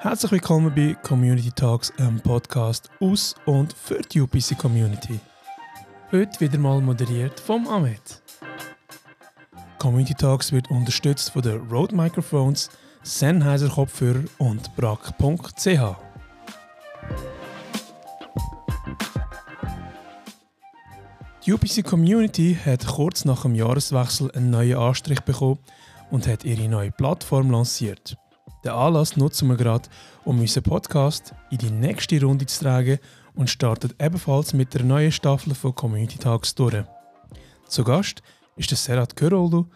Herzlich willkommen bei Community Talks, einem Podcast aus und für die UPC Community. Heute wieder mal moderiert vom Ahmed. Community Talks wird unterstützt von den Rode Microphones, Sennheiser Kopfhörer und brack.ch. Die UPC Community hat kurz nach dem Jahreswechsel einen neuen Anstrich bekommen und hat ihre neue Plattform lanciert. Den Anlass nutzen wir gerade, um unseren Podcast in die nächste Runde zu tragen und startet ebenfalls mit der neuen Staffel von Community Talks durch. Zu Gast ist der Serat Köroldu,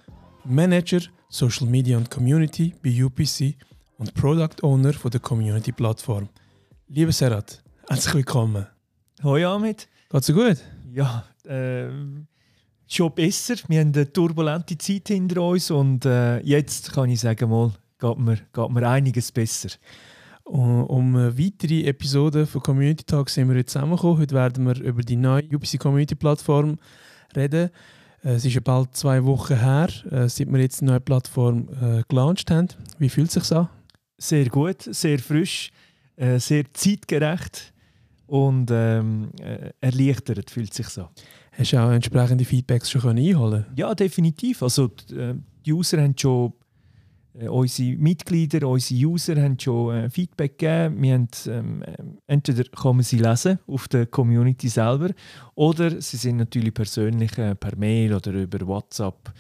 Manager Social Media und Community bei UPC und Product Owner von der Community Plattform. Lieber Serat, herzlich willkommen. Hoi Amit. Geht's dir gut? Ja, äh, schon besser. Wir haben eine turbulente Zeit hinter uns und äh, jetzt kann ich sagen, mal, geht, mir, geht mir einiges besser. Um, um eine weitere Episode von Community Talk sind wir heute zusammengekommen. Heute werden wir über die neue UPC Community Plattform reden. Äh, es ist ja bald zwei Wochen her, äh, seit wir jetzt die neue Plattform äh, gelauncht haben. Wie fühlt es sich an? Sehr gut, sehr frisch, äh, sehr zeitgerecht und ähm, äh, erleichtert fühlt sich so. Hast du auch entsprechende Feedbacks schon einholen Ja, definitiv. Also die, äh, die User haben schon unsere Mitglieder, unsere User haben schon äh, Feedback gegeben. Wir haben, ähm, äh, entweder man sie lesen auf der Community selber oder sie sind natürlich persönlich äh, per Mail oder über WhatsApp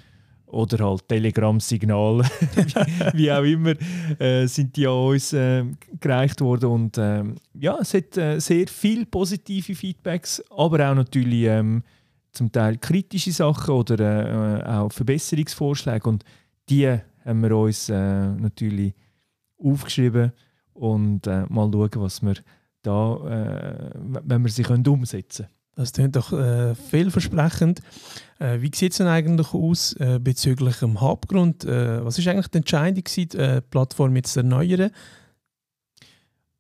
oder halt Telegram-Signal, wie, auch immer, äh, sind die an uns äh, gereicht worden. Und ähm, ja, es hat äh, sehr viele positive Feedbacks, aber auch natürlich ähm, zum Teil kritische Sachen oder äh, auch Verbesserungsvorschläge. Und die haben wir uns äh, natürlich aufgeschrieben und äh, mal schauen, was wir da, wenn wir sie können umsetzen können. Das klingt doch äh, vielversprechend. Äh, wie sieht es denn eigentlich aus äh, bezüglich dem Hauptgrund? Äh, was ist eigentlich die Entscheidung, gewesen, die äh, Plattform jetzt zu erneuern?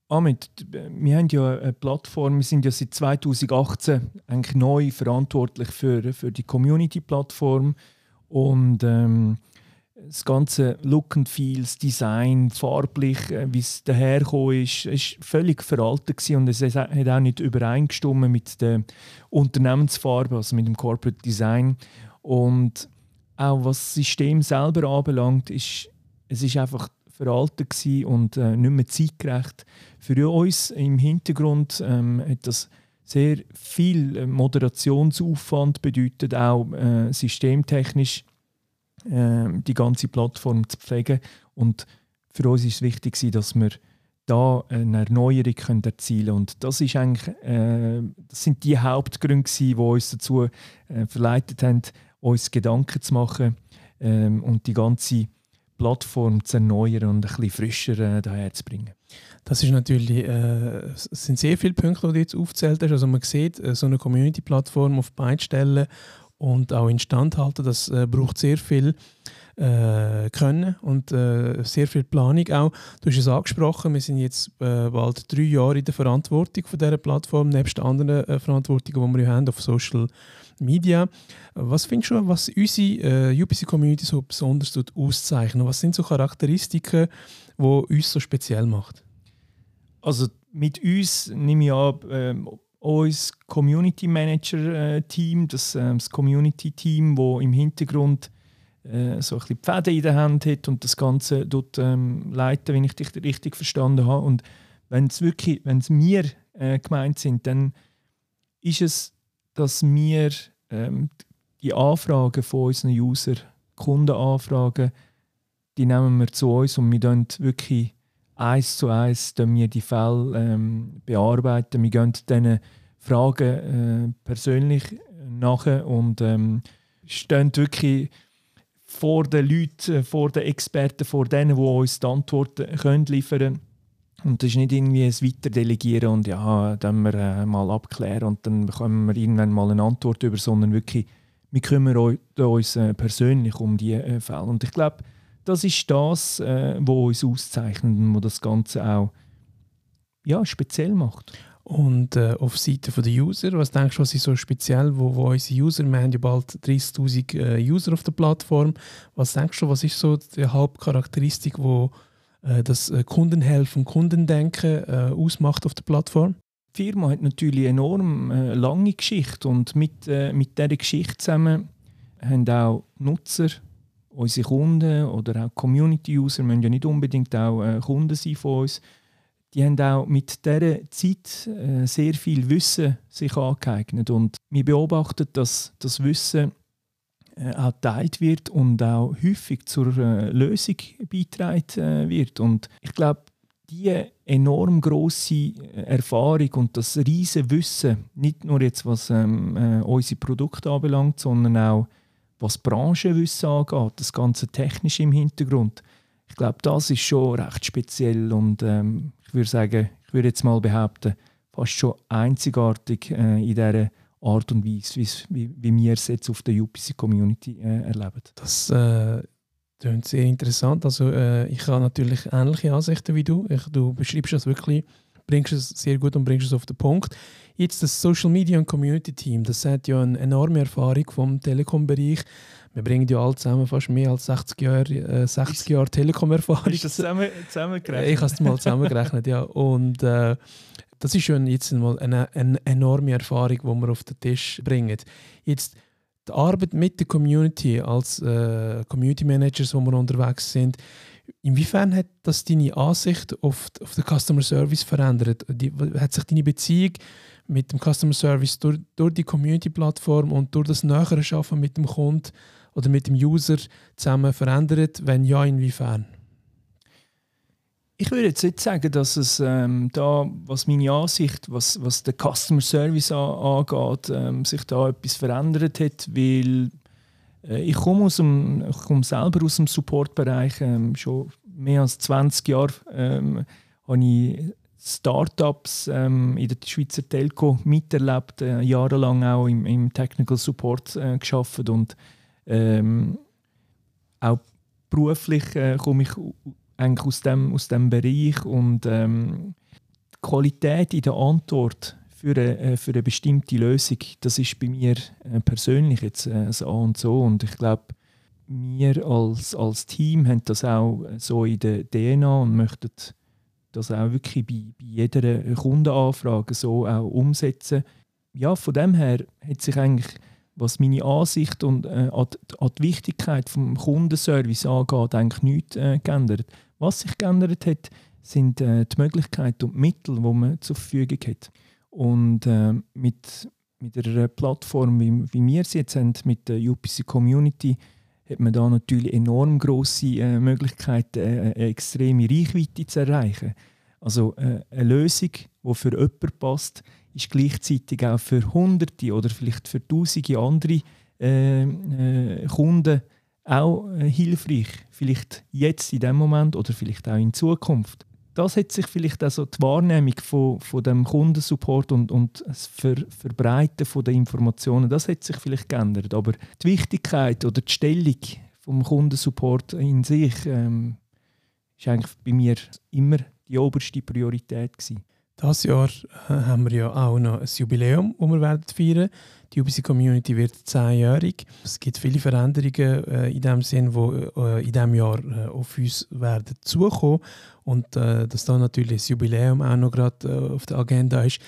Amit, wir haben ja eine Plattform, wir sind ja seit 2018 eigentlich neu verantwortlich für, für die Community-Plattform und ähm, das ganze Look and Feel, das Design, farblich, äh, wie es dahergekommen ist, ist völlig veraltet und es hat auch nicht übereingestimmt mit der Unternehmensfarbe, also mit dem Corporate Design. Und auch was das System selber anbelangt, ist es ist einfach veraltet und äh, nicht mehr zeitgerecht. Für uns im Hintergrund ähm, hat das sehr viel äh, Moderationsaufwand bedeutet, auch äh, systemtechnisch ähm, die ganze Plattform zu pflegen. Und für uns ist es wichtig, dass wir da eine Erneuerung können erzielen können. Und das, ist eigentlich, äh, das sind die Hauptgründe, die uns dazu äh, verleitet haben, uns Gedanken zu machen ähm, und die ganze Plattform zu erneuern und ein bisschen frischer äh, daherzubringen. Das ist natürlich, äh, sind sehr viele Punkte, die du jetzt aufgezählt hast. Also man sieht, äh, so eine Community-Plattform auf beiden Stellen und auch instand halten. Das äh, braucht sehr viel äh, Können und äh, sehr viel Planung auch. Du hast es angesprochen, wir sind jetzt äh, bald drei Jahre in der Verantwortung von dieser Plattform, nebst anderen äh, Verantwortungen, die wir haben auf Social Media. Was findest du, was unsere äh, UPC-Community so besonders auszeichnet? Was sind so Charakteristiken, die uns so speziell macht? Also mit uns nehme ich an, ähm, unser Community Manager äh, Team, das, äh, das Community Team, wo im Hintergrund äh, so ein bisschen die in der Hand hat und das Ganze dort ähm, leiten, wenn ich dich richtig verstanden habe. Und wenn es wirklich, wenn es wir äh, gemeint sind, dann ist es, dass wir ähm, die Anfragen von unseren User, Kundenanfragen, die nehmen wir zu uns und wir dann wirklich eins zu eins wir die Fälle ähm, bearbeiten. Wir gehen diesen Fragen äh, persönlich nachher und ähm, stehen wirklich vor den Leuten, vor den Experten, vor denen, die uns die Antworten können liefern können. Und das ist nicht irgendwie ein Weiterdelegieren und ja, dann wir äh, mal abklären und dann bekommen wir irgendwann mal eine Antwort über, sondern wirklich, wir kümmern uns äh, persönlich um diese äh, Fälle. Und ich glaube, das ist das, äh, was uns auszeichnet und das Ganze auch ja, speziell macht. Und äh, auf Seite der User, was denkst du, was ist so speziell, wo, wo unsere User, wir haben ja bald 30'000 äh, User auf der Plattform, was denkst du, was ist so die Hauptcharakteristik, die äh, das äh, Kundenhelfen, Kundendenken äh, ausmacht auf der Plattform? Die Firma hat natürlich eine enorm äh, lange Geschichte und mit, mit dieser Geschichte zusammen haben auch Nutzer, unsere Kunden oder auch Community-User, müssen ja nicht unbedingt auch äh, Kunden sein von uns, die haben auch mit dieser Zeit äh, sehr viel Wissen sich angeeignet und wir beobachten, dass das Wissen äh, auch geteilt wird und auch häufig zur Lösung beitragen wird. Und ich glaube, diese enorm große Erfahrung und das riesige Wissen, nicht nur jetzt was ähm, äh, unsere Produkte anbelangt, sondern auch was Branchenwissen angeht, das ganze Technische im Hintergrund. Ich glaube, das ist schon recht speziell und ähm, ich würde sagen, ich würde jetzt mal behaupten, fast schon einzigartig äh, in dieser Art und Weise, wie, wie wir es jetzt auf der UPC-Community äh, erleben. Das äh, klingt sehr interessant. Also, äh, ich habe natürlich ähnliche Ansichten wie du. Ich, du beschreibst das wirklich, bringst es sehr gut und bringst es auf den Punkt. Jetzt das Social Media und Community Team, das hat ja eine enorme Erfahrung vom Telekom-Bereich. Wir bringen ja alle zusammen fast mehr als 60 Jahre, äh, 60 Jahre Telekom-Erfahrung. Ist das zusammen, zusammengerechnet? Ich habe es mal zusammengerechnet, ja. Und äh, das ist schon jetzt mal eine, eine enorme Erfahrung, die wir auf den Tisch bringen. Jetzt die Arbeit mit der Community als äh, Community Managers, wo wir unterwegs sind, inwiefern hat das deine Ansicht auf, auf den Customer Service verändert? Die, hat sich deine Beziehung mit dem Customer Service durch, durch die Community-Plattform und durch das nähere Schaffen mit dem Kunden oder mit dem User zusammen verändert? Wenn ja, inwiefern? Ich würde jetzt nicht sagen, dass es ähm, da, was meine Ansicht, was, was den Customer Service an, angeht, ähm, sich da etwas verändert hat, weil ich komme aus dem, ich komme selber aus dem Supportbereich. Ähm, schon mehr als 20 Jahre ähm, habe ich Startups ähm, in der Schweizer Telco miterlebt, äh, jahrelang auch im, im Technical Support äh, geschafft und ähm, auch beruflich äh, komme ich eigentlich aus dem, aus dem Bereich und ähm, die Qualität in der Antwort für eine, äh, für eine bestimmte Lösung, das ist bei mir äh, persönlich jetzt äh, so A und so und ich glaube, wir als, als Team haben das auch so in der DNA und möchten das auch wirklich bei, bei jeder Kundenanfrage so auch umsetzen. Ja, von dem her hat sich eigentlich was meine Ansicht und äh, an, die, Wichtigkeit des Kundenservice angeht, eigentlich nichts äh, geändert. Was sich geändert hat, sind äh, die Möglichkeiten und die Mittel, die man zur Verfügung hat. Und äh, mit, mit einer Plattform, wie, wie wir sie jetzt haben, mit der UPC Community, hat man da natürlich enorm grosse äh, Möglichkeiten, äh, eine extreme Reichweite zu erreichen. Also äh, eine Lösung, die für jemanden passt, ist gleichzeitig auch für Hunderte oder vielleicht für Tausende andere äh, äh, Kunden auch äh, hilfreich. Vielleicht jetzt in dem Moment oder vielleicht auch in Zukunft. Das hat sich vielleicht also die Wahrnehmung von, von dem Kundensupport und, und das Ver, Verbreiten von der Informationen, das hat sich vielleicht geändert. Aber die Wichtigkeit oder die Stellung vom Kundensupport in sich ähm, ist eigentlich bei mir immer die oberste Priorität gewesen. Das Jahr äh, haben wir ja auch noch ein Jubiläum, das wir werden feiern. Die UBC Community wird zehnjährig. Es gibt viele Veränderungen äh, in dem Sinn, die äh, in diesem Jahr äh, auf uns werden zukommen. Und äh, dass da natürlich das Jubiläum auch noch gerade äh, auf der Agenda ist,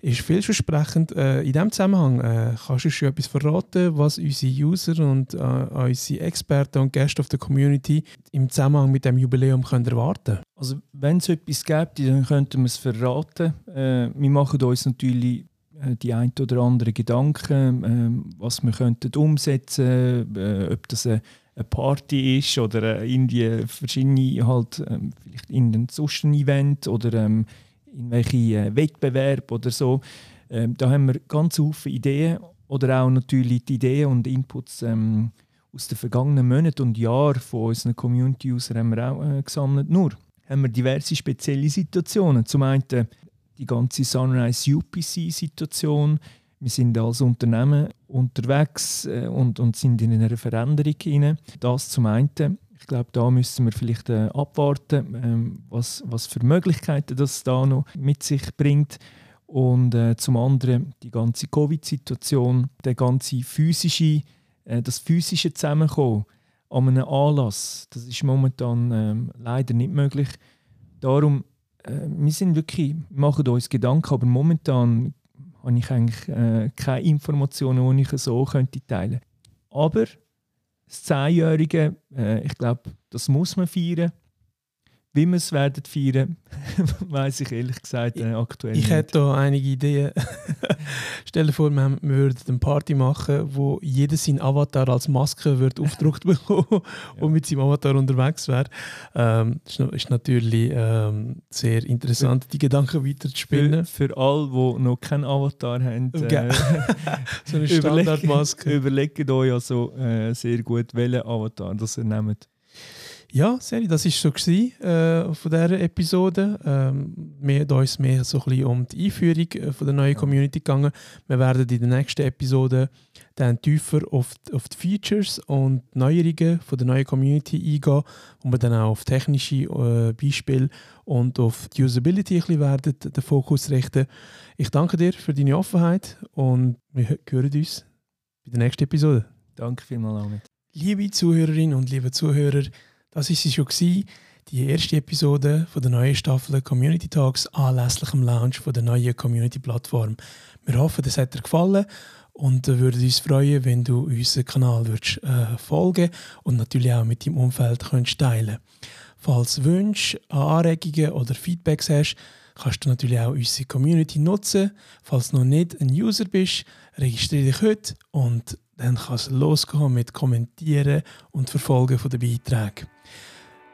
ist vielversprechend. Äh, in diesem Zusammenhang äh, kannst du schon etwas verraten, was unsere User und äh, unsere Experten und Gäste auf der Community im Zusammenhang mit dem Jubiläum können erwarten Also wenn es etwas gibt, dann könnten wir es verraten. Äh, wir machen uns natürlich äh, die ein oder andere Gedanken, äh, was wir könnten umsetzen, äh, ob das eine, eine Party ist oder irgendwie verschiedene halt ähm, vielleicht in einem sonst Event oder ähm, in welche äh, Wettbewerb oder so. Ähm, da haben wir ganz viele Ideen oder auch natürlich die Ideen und Inputs ähm, aus den vergangenen Monaten und Jahren von unseren Community-Usern haben wir auch äh, gesammelt. Nur haben wir diverse spezielle Situationen. Zum einen die ganze Sunrise UPC-Situation. Wir sind als Unternehmen unterwegs äh, und, und sind in einer Veränderung hinein. Das zum einen. Ich glaube, da müssen wir vielleicht äh, abwarten, ähm, was, was für Möglichkeiten das da noch mit sich bringt. Und äh, zum anderen die ganze Covid-Situation, der ganze physische, äh, das physische Zusammenkommen, an einem Anlass. Das ist momentan ähm, leider nicht möglich. Darum, äh, wir sind wirklich, machen uns Gedanken, aber momentan habe ich eigentlich äh, keine Informationen, die ich so könnte teilen Aber das Zehnjährige, äh, ich glaube, das muss man feiern. Wie wir es werden feiern, weiß ich ehrlich gesagt äh, aktuell ich nicht. Ich hätte da einige Ideen. Stell dir vor, wir, würden eine Party machen, wo jeder seinen Avatar als Maske wird aufgedruckt bekommen ja. und mit seinem Avatar unterwegs wäre. Ähm, ist, ist natürlich ähm, sehr interessant, für, die Gedanken weiter zu spinnen. Für, für alle, die noch keinen Avatar haben, äh, so eine Standardmaske. Überlegt, überlegt euch also äh, sehr gut, welchen Avatar das ihr nehmt. Ja, Seri, das war so gewesen, äh, von dieser Episode. Ähm, wir haben uns mehr so ein bisschen um die Einführung äh, von der neuen Community gegangen. Wir werden in der nächsten Episode dann tiefer auf, die, auf die Features und Neuerungen von der neuen Community eingehen, wo wir dann auch auf technische äh, Beispiele und auf die Usability ein bisschen werden den Fokus richten. Ich danke dir für deine Offenheit und wir hören uns bei der nächsten Episode. Danke vielmals, Ahmed. Liebe Zuhörerinnen und liebe Zuhörer, das war sie schon, gewesen, die erste Episode von der neuen Staffel Community Talks anlässlich dem Launch von der neuen Community-Plattform. Wir hoffen, das hat dir gefallen und würden uns freuen, wenn du unseren Kanal würdest, äh, folgen und natürlich auch mit deinem Umfeld könntest teilen Falls Wünsche, Anregungen oder Feedbacks hast, kannst du natürlich auch unsere Community nutzen. Falls du noch nicht ein User bist, registriere dich heute und dann kann es losgehen mit Kommentieren und Verfolgen der Beiträge.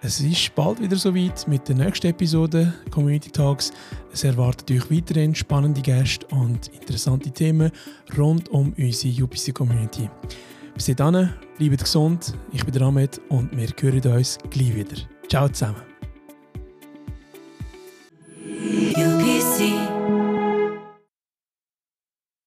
Es ist bald wieder soweit mit der nächsten Episode Community Talks. Es erwartet euch weiterhin spannende Gäste und interessante Themen rund um unsere UPC Community. Bis dahin, bleibt gesund, ich bin Ahmed und wir hören uns gleich wieder. Ciao zusammen.